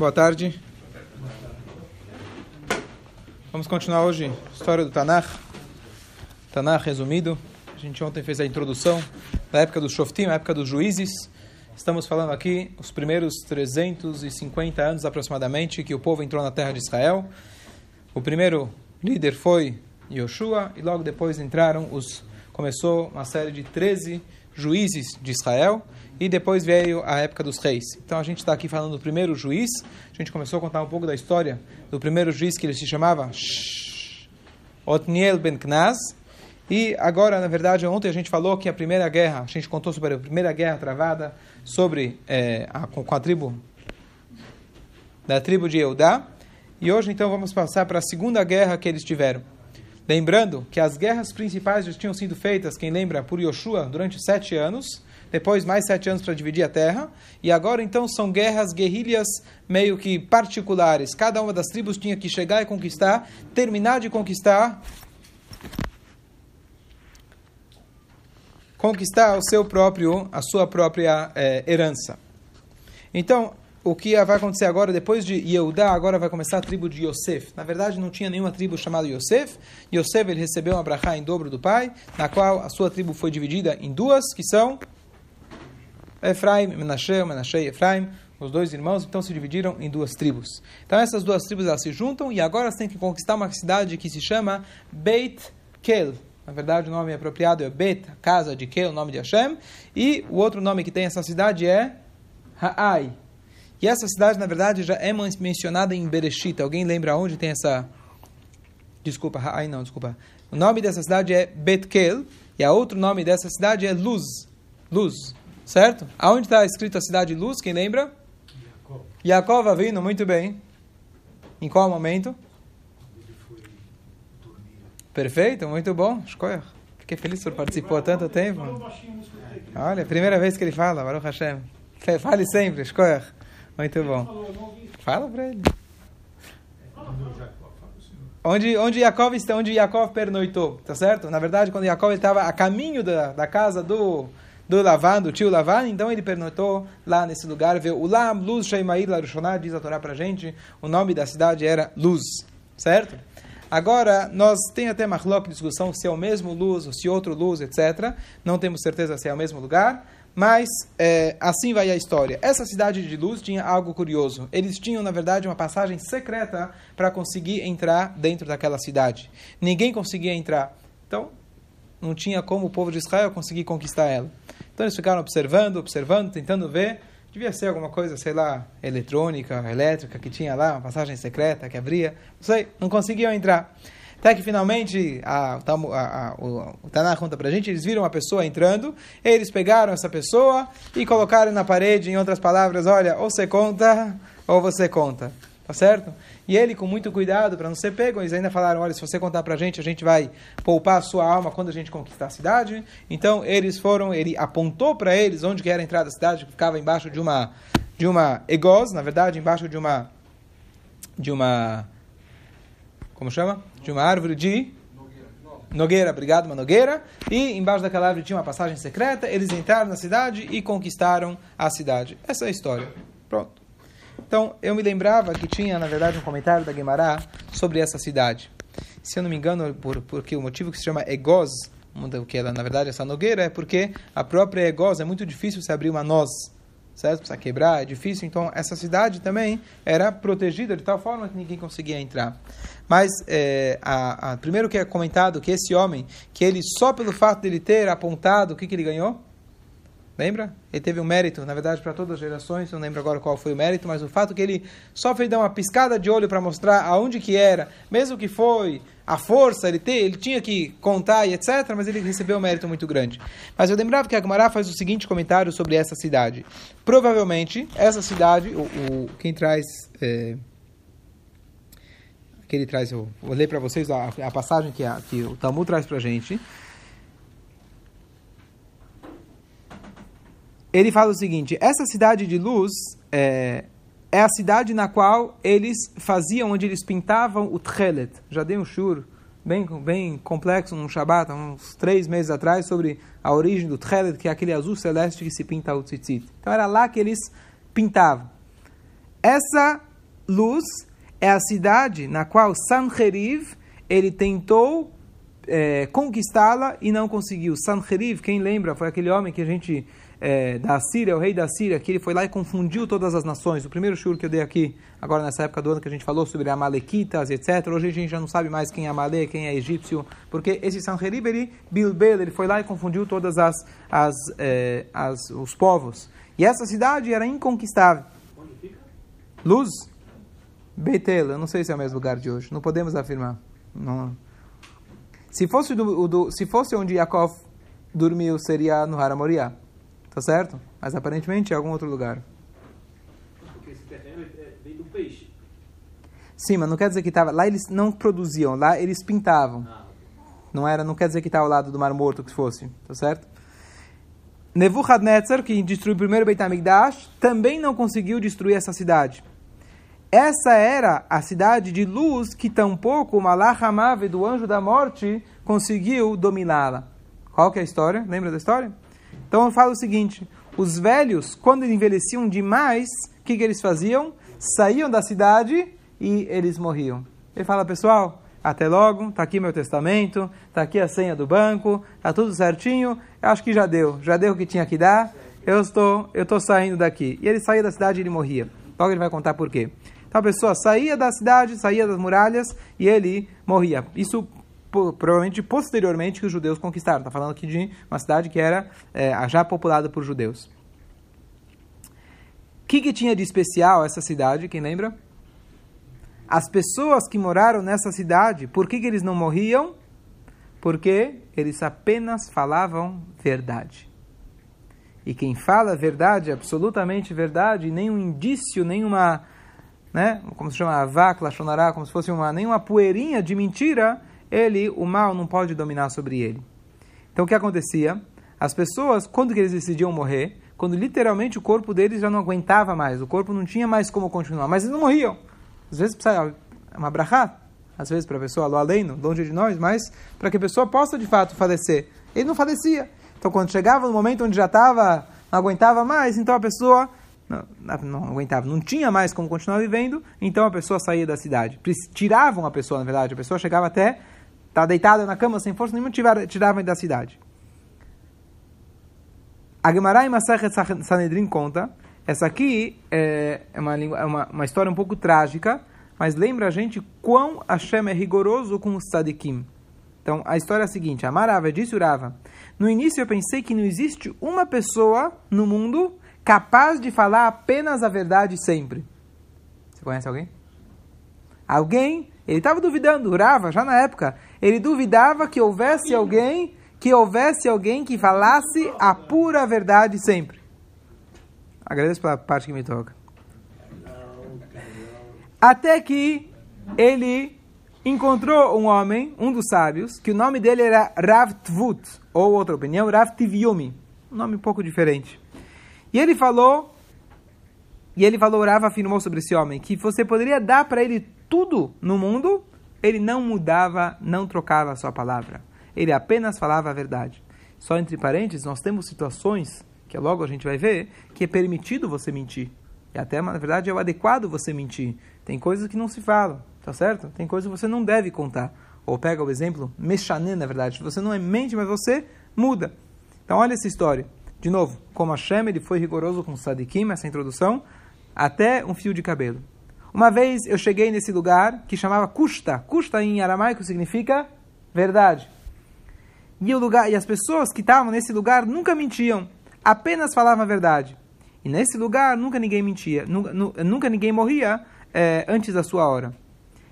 Boa tarde. Vamos continuar hoje a história do Tanakh. Tanakh resumido. A gente ontem fez a introdução da época dos Shoftim, a época dos juízes. Estamos falando aqui os primeiros 350 anos aproximadamente que o povo entrou na terra de Israel. O primeiro líder foi Yoshua e logo depois entraram os começou uma série de 13 juízes de Israel e depois veio a época dos reis. Então a gente está aqui falando do primeiro juiz. A gente começou a contar um pouco da história do primeiro juiz que ele se chamava Otniel ben Knaz. E agora, na verdade, ontem a gente falou que a primeira guerra, a gente contou sobre a primeira guerra travada sobre é, a, com a tribo da tribo de Eudá. E hoje então vamos passar para a segunda guerra que eles tiveram. Lembrando que as guerras principais já tinham sido feitas, quem lembra, por Yoshua durante sete anos depois mais sete anos para dividir a terra, e agora então são guerras, guerrilhas meio que particulares. Cada uma das tribos tinha que chegar e conquistar, terminar de conquistar, conquistar o seu próprio, a sua própria é, herança. Então, o que vai acontecer agora, depois de Yehudá, agora vai começar a tribo de Yosef. Na verdade, não tinha nenhuma tribo chamada Yosef. Yosef ele recebeu uma brachá em dobro do pai, na qual a sua tribo foi dividida em duas, que são Efraim, Menashe, Menashe e Efraim, os dois irmãos, então se dividiram em duas tribos. Então essas duas tribos elas se juntam e agora têm que conquistar uma cidade que se chama Beit Kel. Na verdade, o nome apropriado é Bet, casa de Kel, o nome de Hashem. E o outro nome que tem essa cidade é Ha'ai. E essa cidade, na verdade, já é mencionada em Bereshit. Alguém lembra onde tem essa... Desculpa, Ha'ai não, desculpa. O nome dessa cidade é Bet Kel. E o outro nome dessa cidade é Luz. Luz. Certo? Aonde está escrito a cidade de luz? Quem lembra? Jacob vindo, muito bem. Em qual momento? Perfeito, muito bom. Fiquei feliz por participou há tanto tempo. Olha, primeira vez que ele fala, Baruch Hashem. Fale sempre, Shkoyach. Muito bom. Fala para ele. Onde, onde Jacob está, onde Jacob pernoitou, tá certo? Na verdade, quando Jacob estava a caminho da, da casa do do Lavan, do tio Lavan, então ele pernotou lá nesse lugar, vê Ulam, Luz, Sheimair, Larushoná, diz a Torá pra gente, o nome da cidade era Luz, certo? Agora, nós tem até Marlock discussão se é o mesmo Luz ou se outro Luz, etc. Não temos certeza se é o mesmo lugar, mas é, assim vai a história. Essa cidade de Luz tinha algo curioso. Eles tinham, na verdade, uma passagem secreta para conseguir entrar dentro daquela cidade. Ninguém conseguia entrar. Então, não tinha como o povo de Israel conseguir conquistar ela. Então eles ficaram observando, observando, tentando ver. Devia ser alguma coisa, sei lá, eletrônica, elétrica, que tinha lá, uma passagem secreta que abria. Não sei, não conseguiam entrar. Até que finalmente a, a, a, o, o Taná conta pra gente, eles viram uma pessoa entrando, eles pegaram essa pessoa e colocaram na parede, em outras palavras, olha, ou você conta, ou você conta. Tá certo? E ele, com muito cuidado para não ser pego, eles ainda falaram: olha, se você contar para a gente, a gente vai poupar a sua alma quando a gente conquistar a cidade. Então, eles foram, ele apontou para eles onde que era a entrada da cidade, que ficava embaixo de uma, de uma egos, na verdade, embaixo de uma. de uma. Como chama? De uma árvore de. Nogueira, obrigado, uma nogueira. E embaixo daquela árvore tinha uma passagem secreta. Eles entraram na cidade e conquistaram a cidade. Essa é a história. Pronto. Então, eu me lembrava que tinha, na verdade, um comentário da Guemará sobre essa cidade. Se eu não me engano, por, porque o motivo que se chama Egoz, que ela, na verdade, essa nogueira, é porque a própria Egoz é muito difícil se abrir uma noz, certo? Precisa quebrar, é difícil. Então, essa cidade também era protegida de tal forma que ninguém conseguia entrar. Mas, é, a, a, primeiro que é comentado que esse homem, que ele, só pelo fato de ele ter apontado, o que, que ele ganhou? Lembra? Ele teve um mérito, na verdade, para todas as gerações, não lembro agora qual foi o mérito, mas o fato que ele só fez dar uma piscada de olho para mostrar aonde que era, mesmo que foi a força, ele, ter, ele tinha que contar e etc., mas ele recebeu um mérito muito grande. Mas eu lembrava que a faz o seguinte comentário sobre essa cidade. Provavelmente, essa cidade, o, o quem traz... É, que ele traz, eu vou ler para vocês a, a passagem que, a, que o Talmud traz para gente. Ele fala o seguinte: essa cidade de luz é, é a cidade na qual eles faziam, onde eles pintavam o tchelet. Já dei um shur bem, bem complexo num Shabbat, uns três meses atrás, sobre a origem do tchelet, que é aquele azul celeste que se pinta o tzitzit. Então era lá que eles pintavam. Essa Luz é a cidade na qual Sanheriv ele tentou é, conquistá-la e não conseguiu. Sanheriv, quem lembra, foi aquele homem que a gente é, da Síria, o rei da Síria, que ele foi lá e confundiu todas as nações. O primeiro shur que eu dei aqui, agora nessa época do ano que a gente falou sobre Amalequitas, etc. Hoje a gente já não sabe mais quem é Amale, quem é egípcio, porque esse Sanherib, ele, Bilbel, ele foi lá e confundiu todas as, as, é, as os povos. E essa cidade era inconquistável. Onde fica? Luz? Betel, eu não sei se é o mesmo lugar de hoje, não podemos afirmar. Não. Se fosse, do, do, se fosse onde Yaakov dormiu, seria no Haramoriá. Tá certo? Mas aparentemente é algum outro lugar. Porque esse terreno vem do peixe. Sim, mas não quer dizer que estava. Lá eles não produziam, lá eles pintavam. Ah. Não era, não quer dizer que está ao lado do Mar Morto que fosse, tá certo? Nebuchadnezzar, que destruiu o primeiro Beit HaMikdash, também não conseguiu destruir essa cidade. Essa era a cidade de luz que tampouco o Malach Amave do anjo da morte conseguiu dominá-la. Qual que é a história? Lembra da história? Então eu falo o seguinte: os velhos, quando envelheciam demais, o que, que eles faziam? Saíam da cidade e eles morriam. Ele fala, pessoal, até logo, está aqui meu testamento, está aqui a senha do banco, está tudo certinho, acho que já deu, já deu o que tinha que dar, eu estou, eu estou saindo daqui. E ele saía da cidade e ele morria. Logo ele vai contar por quê. Então a pessoa saía da cidade, saía das muralhas e ele morria. Isso provavelmente posteriormente que os judeus conquistaram. Está falando aqui de uma cidade que era é, já populada por judeus. O que, que tinha de especial essa cidade? Quem lembra? As pessoas que moraram nessa cidade, por que, que eles não morriam? Porque eles apenas falavam verdade. E quem fala verdade, absolutamente verdade, nenhum indício, nenhuma, né, como se chama, vaca, lachonará, como se fosse uma, nenhuma poeirinha de mentira, ele, o mal não pode dominar sobre ele. Então o que acontecia? As pessoas, quando eles decidiam morrer, quando literalmente o corpo deles já não aguentava mais, o corpo não tinha mais como continuar, mas eles não morriam. Às vezes precisa uma brachá, às vezes para a pessoa lo além, longe de nós, mas para que a pessoa possa de fato falecer. Ele não falecia. Então quando chegava no momento onde já estava, não aguentava mais, então a pessoa não, não, aguentava, não tinha mais como continuar vivendo, então a pessoa saía da cidade. Tiravam a pessoa, na verdade, a pessoa chegava até está deitada na cama sem força nenhuma, tiravam da cidade. A Gemara em Masachet Sanedrin conta, essa aqui é, é uma, é uma, uma história um pouco trágica, mas lembra a gente quão Hashem é rigoroso com os tzadikim. Então, a história é a seguinte, a Marava disse Urava, no início eu pensei que não existe uma pessoa no mundo capaz de falar apenas a verdade sempre. Você conhece alguém? Alguém, ele estava duvidando, Urava, já na época, ele duvidava que houvesse alguém que houvesse alguém que falasse a pura verdade sempre. Agradeço pela parte que me toca. Até que ele encontrou um homem, um dos sábios, que o nome dele era Rav Tvut, ou outra opinião, Rav Tivyumi, um nome um pouco diferente. E ele falou, e ele falou, Rav afirmou sobre esse homem, que você poderia dar para ele tudo no mundo, ele não mudava, não trocava a sua palavra. Ele apenas falava a verdade. Só entre parênteses, nós temos situações, que logo a gente vai ver, que é permitido você mentir. E até, na verdade, é o adequado você mentir. Tem coisas que não se falam, tá certo? Tem coisas que você não deve contar. Ou pega o exemplo, mexané, na verdade. Você não é mente, mas você muda. Então, olha essa história. De novo, como Hashem, ele foi rigoroso com o Sadikim, essa introdução, até um fio de cabelo. Uma vez eu cheguei nesse lugar que chamava Kusta. Kusta em aramaico significa verdade. E, o lugar, e as pessoas que estavam nesse lugar nunca mentiam, apenas falavam a verdade. E nesse lugar nunca ninguém mentia, nunca, nunca ninguém morria é, antes da sua hora.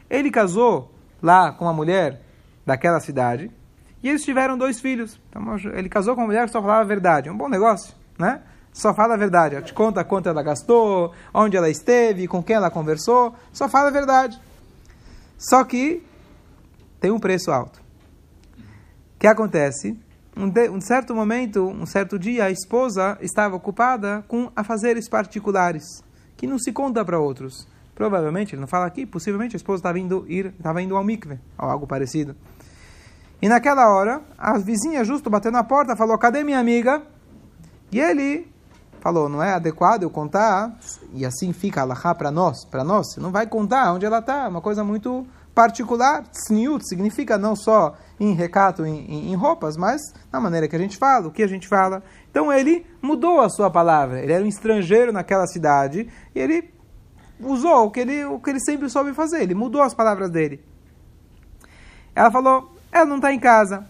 Ele casou lá com uma mulher daquela cidade e eles tiveram dois filhos. Então, ele casou com uma mulher que só falava a verdade. É um bom negócio, né? Só fala a verdade. Ela te conta quanto ela gastou, onde ela esteve, com quem ela conversou. Só fala a verdade. Só que tem um preço alto. O que acontece? Um, de, um certo momento, um certo dia, a esposa estava ocupada com afazeres particulares, que não se conta para outros. Provavelmente, ele não fala aqui, possivelmente a esposa estava indo, ir, estava indo ao mikve, ou algo parecido. E naquela hora, a vizinha justo bateu na porta, falou, cadê minha amiga? E ele falou, não é adequado eu contar, e assim fica a para nós, para nós, você não vai contar onde ela está, uma coisa muito particular, tsniut, significa não só em recato, em, em, em, roupas, mas na maneira que a gente fala, o que a gente fala. Então ele mudou a sua palavra, ele era um estrangeiro naquela cidade, e ele usou o que ele, o que ele sempre soube fazer, ele mudou as palavras dele. Ela falou, ela não está em casa.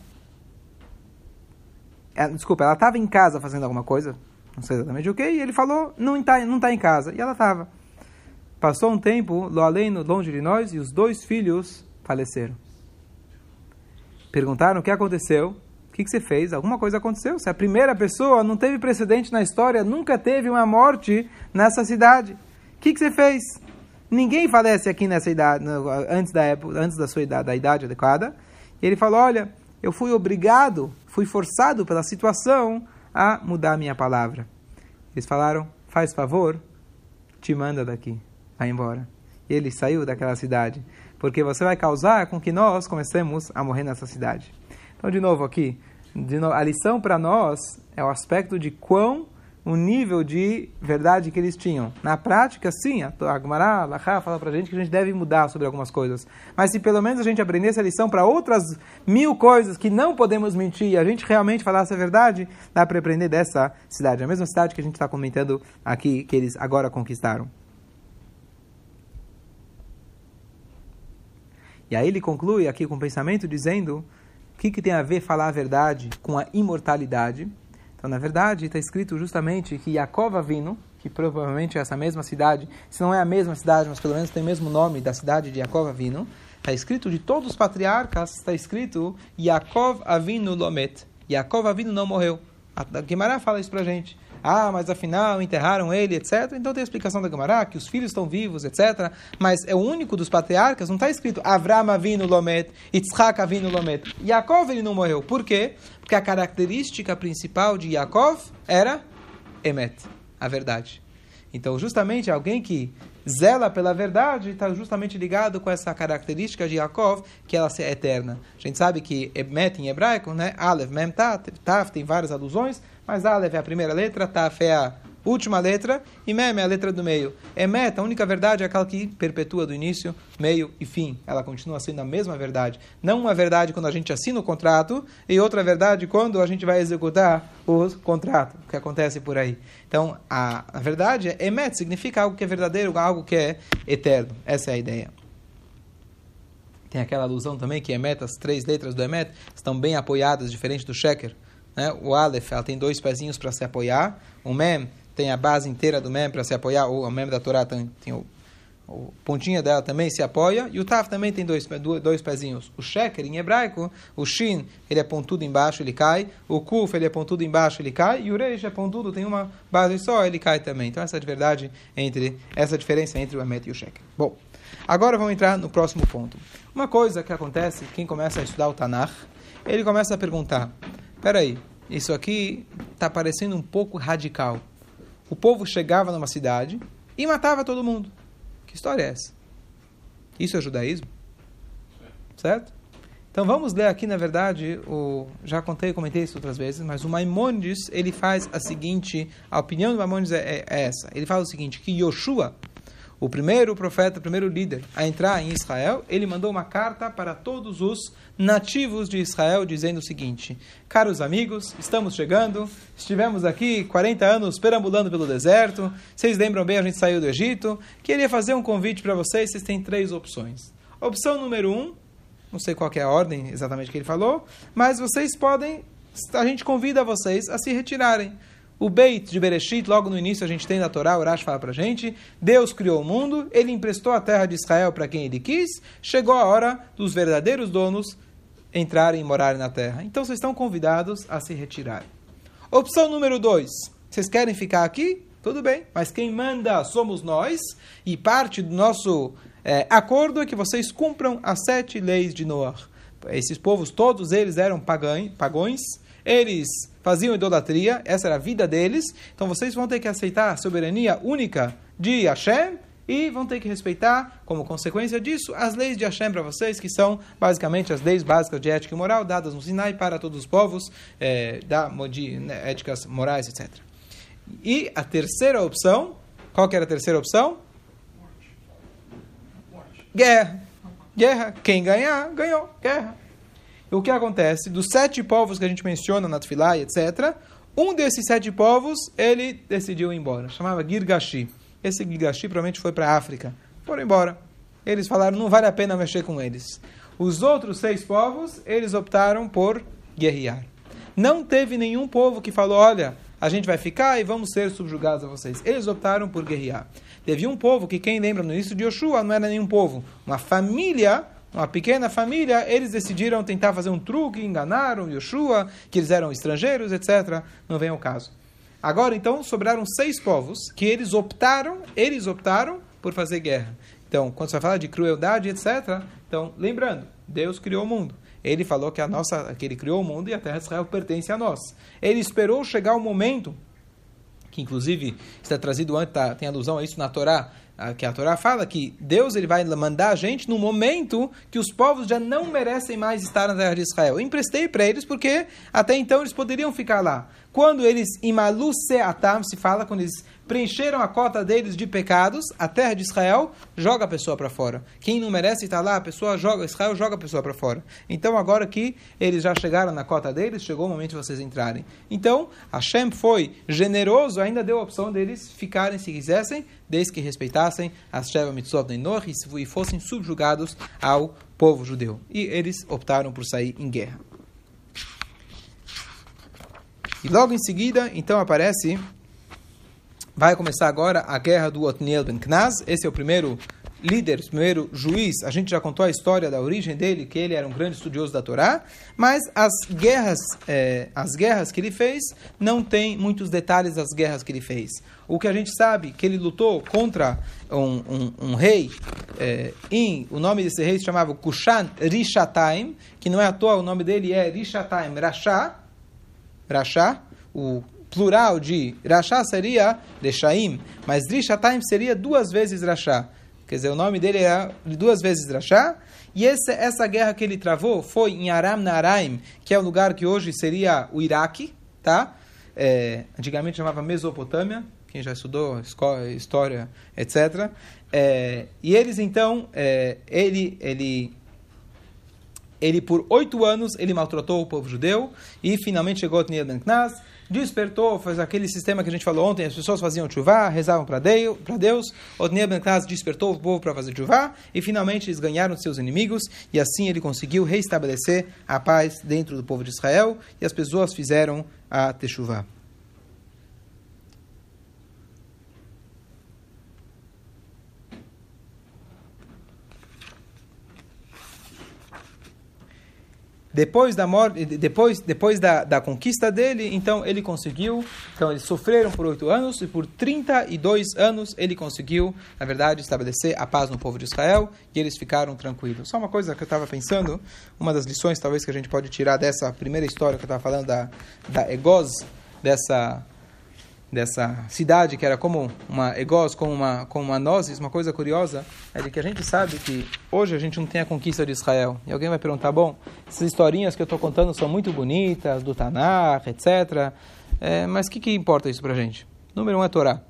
Ela, desculpa, ela estava em casa fazendo alguma coisa, não sei exatamente o que, e ele falou, não está não tá em casa. E ela estava. Passou um tempo, lo longe de nós, e os dois filhos faleceram. Perguntaram o que aconteceu, o que, que você fez, alguma coisa aconteceu. Se a primeira pessoa não teve precedente na história, nunca teve uma morte nessa cidade. O que, que você fez? Ninguém falece aqui nessa idade, antes da época, antes da sua idade, da idade adequada. E ele falou: Olha, eu fui obrigado, fui forçado pela situação a mudar a minha palavra. Eles falaram: Faz favor, te manda daqui vai embora. E ele saiu daquela cidade, porque você vai causar com que nós comecemos a morrer nessa cidade. Então, de novo aqui, de a lição para nós é o aspecto de quão o nível de verdade que eles tinham. Na prática, sim, a Agmará, Lachá fala para a gente que a gente deve mudar sobre algumas coisas. Mas se pelo menos a gente aprendesse a lição para outras mil coisas que não podemos mentir e a gente realmente falasse a verdade, dá para aprender dessa cidade. A mesma cidade que a gente está comentando aqui, que eles agora conquistaram. E aí ele conclui aqui com o pensamento dizendo o que, que tem a ver falar a verdade com a imortalidade. Então, na verdade, está escrito justamente que Yaakov vindo, que provavelmente é essa mesma cidade, se não é a mesma cidade, mas pelo menos tem o mesmo nome da cidade de Yaakov vindo, está escrito de todos os patriarcas, está escrito Yaakov Avinu Lomet. Yaakov Avinu não morreu. A Guimarães fala isso para gente. Ah, mas afinal enterraram ele, etc. Então tem a explicação da Gemara, que os filhos estão vivos, etc. Mas é o único dos patriarcas, não está escrito Avram avinu lomet, Yitzhak avinu lomet. Yaakov ele não morreu. Por quê? Porque a característica principal de Yaakov era Emet, a verdade. Então, justamente alguém que zela pela verdade está justamente ligado com essa característica de Yaakov, que ela é eterna. A gente sabe que Emet em hebraico, né? Aleph, Mem, Tav tem várias alusões, mas Aleph é a primeira letra, Taf é a última letra e Mem é a letra do meio. Emet, a única verdade é aquela que perpetua do início, meio e fim. Ela continua sendo a mesma verdade. Não uma verdade quando a gente assina o contrato e outra verdade quando a gente vai executar o contrato, o que acontece por aí. Então, a, a verdade é Emet, significa algo que é verdadeiro, algo que é eterno. Essa é a ideia. Tem aquela alusão também que Emet, as três letras do Emet, estão bem apoiadas, diferente do Sheker. Né? O Aleph ela tem dois pezinhos para se apoiar. O Mem tem a base inteira do Mem para se apoiar. O, o Mem da Torá tem, tem o, o pontinha dela também se apoia. E o Taf também tem dois, dois pezinhos. O Sheker, em hebraico, o Shin, ele é pontudo embaixo, ele cai. O Kuf, ele é pontudo embaixo, ele cai. E o Reish é pontudo, tem uma base só, ele cai também. Então essa é a verdade entre, essa é diferença entre o Emet e o Sheker. Bom, agora vamos entrar no próximo ponto. Uma coisa que acontece, quem começa a estudar o Tanakh, ele começa a perguntar, peraí, isso aqui está parecendo um pouco radical. O povo chegava numa cidade e matava todo mundo. Que história é essa? Isso é judaísmo? Certo? Então vamos ler aqui, na verdade, o, já contei, comentei isso outras vezes, mas o Maimonides, ele faz a seguinte, a opinião do Maimonides é, é essa. Ele fala o seguinte, que Yoshua, o primeiro profeta, o primeiro líder a entrar em Israel, ele mandou uma carta para todos os nativos de Israel, dizendo o seguinte: Caros amigos, estamos chegando, estivemos aqui 40 anos perambulando pelo deserto, vocês lembram bem, a gente saiu do Egito, queria fazer um convite para vocês, vocês têm três opções. Opção número um, não sei qual é a ordem exatamente que ele falou, mas vocês podem, a gente convida vocês a se retirarem. O Beit de Bereshit, logo no início a gente tem na Torá, o Urash fala para gente, Deus criou o mundo, ele emprestou a terra de Israel para quem ele quis, chegou a hora dos verdadeiros donos entrarem e morarem na terra. Então vocês estão convidados a se retirar. Opção número dois, vocês querem ficar aqui? Tudo bem, mas quem manda somos nós, e parte do nosso é, acordo é que vocês cumpram as sete leis de Noah. Esses povos, todos eles eram pagões, eles faziam idolatria, essa era a vida deles, então vocês vão ter que aceitar a soberania única de Hashem e vão ter que respeitar, como consequência disso, as leis de Hashem para vocês, que são basicamente as leis básicas de ética e moral dadas no Sinai para todos os povos, é, da, de né, éticas morais, etc. E a terceira opção, qual que era a terceira opção? Guerra. Guerra. Quem ganhar, ganhou. Guerra. O que acontece? Dos sete povos que a gente menciona na Tfilá, etc., um desses sete povos, ele decidiu ir embora. Chamava Girgashi. Esse Girgashi provavelmente foi para a África. Foram embora. Eles falaram, não vale a pena mexer com eles. Os outros seis povos, eles optaram por guerrear. Não teve nenhum povo que falou, olha, a gente vai ficar e vamos ser subjugados a vocês. Eles optaram por guerrear. Teve um povo que, quem lembra no início de Yoshua, não era nenhum povo. Uma família, uma pequena família, eles decidiram tentar fazer um truque, enganaram Yoshua, que eles eram estrangeiros, etc. Não vem ao caso. Agora, então, sobraram seis povos que eles optaram, eles optaram por fazer guerra. Então, quando você vai falar de crueldade, etc., então, lembrando, Deus criou o mundo. Ele falou que a nossa, que ele criou o mundo e a terra de Israel pertence a nós. Ele esperou chegar o momento que inclusive está trazido antes, tá, tem alusão a isso na Torá, que a Torá fala que Deus ele vai mandar a gente no momento que os povos já não merecem mais estar na terra de Israel. Eu emprestei para eles porque até então eles poderiam ficar lá. Quando eles, imalu atam, se fala, quando eles preencheram a cota deles de pecados, a terra de Israel joga a pessoa para fora. Quem não merece estar lá, a pessoa joga, Israel joga a pessoa para fora. Então, agora que eles já chegaram na cota deles, chegou o momento de vocês entrarem. Então, Hashem foi generoso, ainda deu a opção deles ficarem se quisessem, desde que respeitassem as Sheva Mitzvot Nor e fossem subjugados ao povo judeu. E eles optaram por sair em guerra. E logo em seguida, então aparece Vai começar agora a guerra do Otniel ben Knaz. Esse é o primeiro líder, o primeiro juiz. A gente já contou a história da origem dele, que ele era um grande estudioso da Torá. Mas as guerras, é, as guerras que ele fez, não tem muitos detalhes das guerras que ele fez. O que a gente sabe que ele lutou contra um, um, um rei, é, em, o nome desse rei se chamava Kushan Rishataim, que não é à toa, o nome dele é Rishataim Rasha, Rasha, o plural de Rasha seria Reshaim, mas Drishataim seria duas vezes Rasha. Quer dizer, o nome dele era duas vezes Rasha. E essa, essa guerra que ele travou foi em Aram Naraim, que é o lugar que hoje seria o Iraque, tá? É, antigamente chamava Mesopotâmia, quem já estudou história, etc. É, e eles então, é, ele, ele, ele por oito anos ele maltratou o povo judeu e finalmente chegou a Tniel Ben Knaz despertou, faz aquele sistema que a gente falou ontem, as pessoas faziam chuvá, rezavam para Deus, Otniel Ben despertou o povo para fazer chuvá, e finalmente eles ganharam seus inimigos, e assim ele conseguiu reestabelecer a paz dentro do povo de Israel, e as pessoas fizeram a techuvá. Depois da morte, depois, depois da, da conquista dele, então ele conseguiu, então eles sofreram por oito anos e por 32 anos ele conseguiu, na verdade, estabelecer a paz no povo de Israel e eles ficaram tranquilos. Só uma coisa que eu estava pensando, uma das lições talvez que a gente pode tirar dessa primeira história que eu estava falando da, da Egoz, dessa dessa cidade, que era como uma egos, como uma, como uma nozes, uma coisa curiosa, é de que a gente sabe que hoje a gente não tem a conquista de Israel. E alguém vai perguntar, bom, essas historinhas que eu estou contando são muito bonitas, do Tanakh, etc. É, mas o que, que importa isso para a gente? Número um é Torá.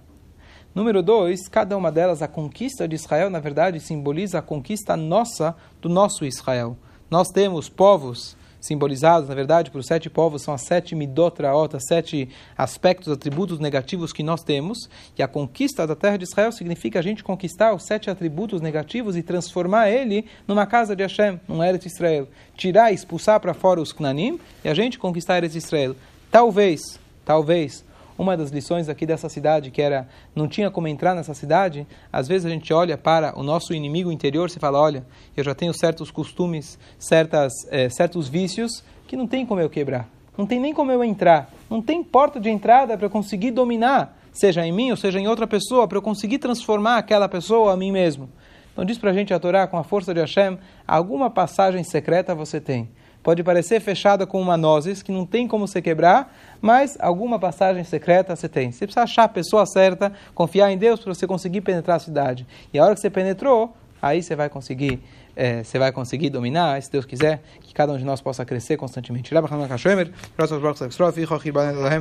Número dois, cada uma delas, a conquista de Israel, na verdade, simboliza a conquista nossa do nosso Israel. Nós temos povos simbolizados, na verdade, por sete povos, são as sete midotraot, as sete aspectos, atributos negativos que nós temos. E a conquista da terra de Israel significa a gente conquistar os sete atributos negativos e transformar ele numa casa de Hashem, num Eretz Israel. Tirar expulsar para fora os Knanim e a gente conquistar Eretz Israel. Talvez, talvez, uma das lições aqui dessa cidade, que era não tinha como entrar nessa cidade, às vezes a gente olha para o nosso inimigo interior e fala: olha, eu já tenho certos costumes, certas, é, certos vícios que não tem como eu quebrar, não tem nem como eu entrar, não tem porta de entrada para conseguir dominar, seja em mim ou seja em outra pessoa, para eu conseguir transformar aquela pessoa a mim mesmo. Então diz para a gente a Torá, com a força de Hashem, alguma passagem secreta você tem pode parecer fechada com uma nozes, que não tem como se quebrar, mas alguma passagem secreta você tem. Você precisa achar a pessoa certa, confiar em Deus para você conseguir penetrar a cidade. E a hora que você penetrou, aí você vai conseguir, é, você vai conseguir dominar, se Deus quiser, que cada um de nós possa crescer constantemente.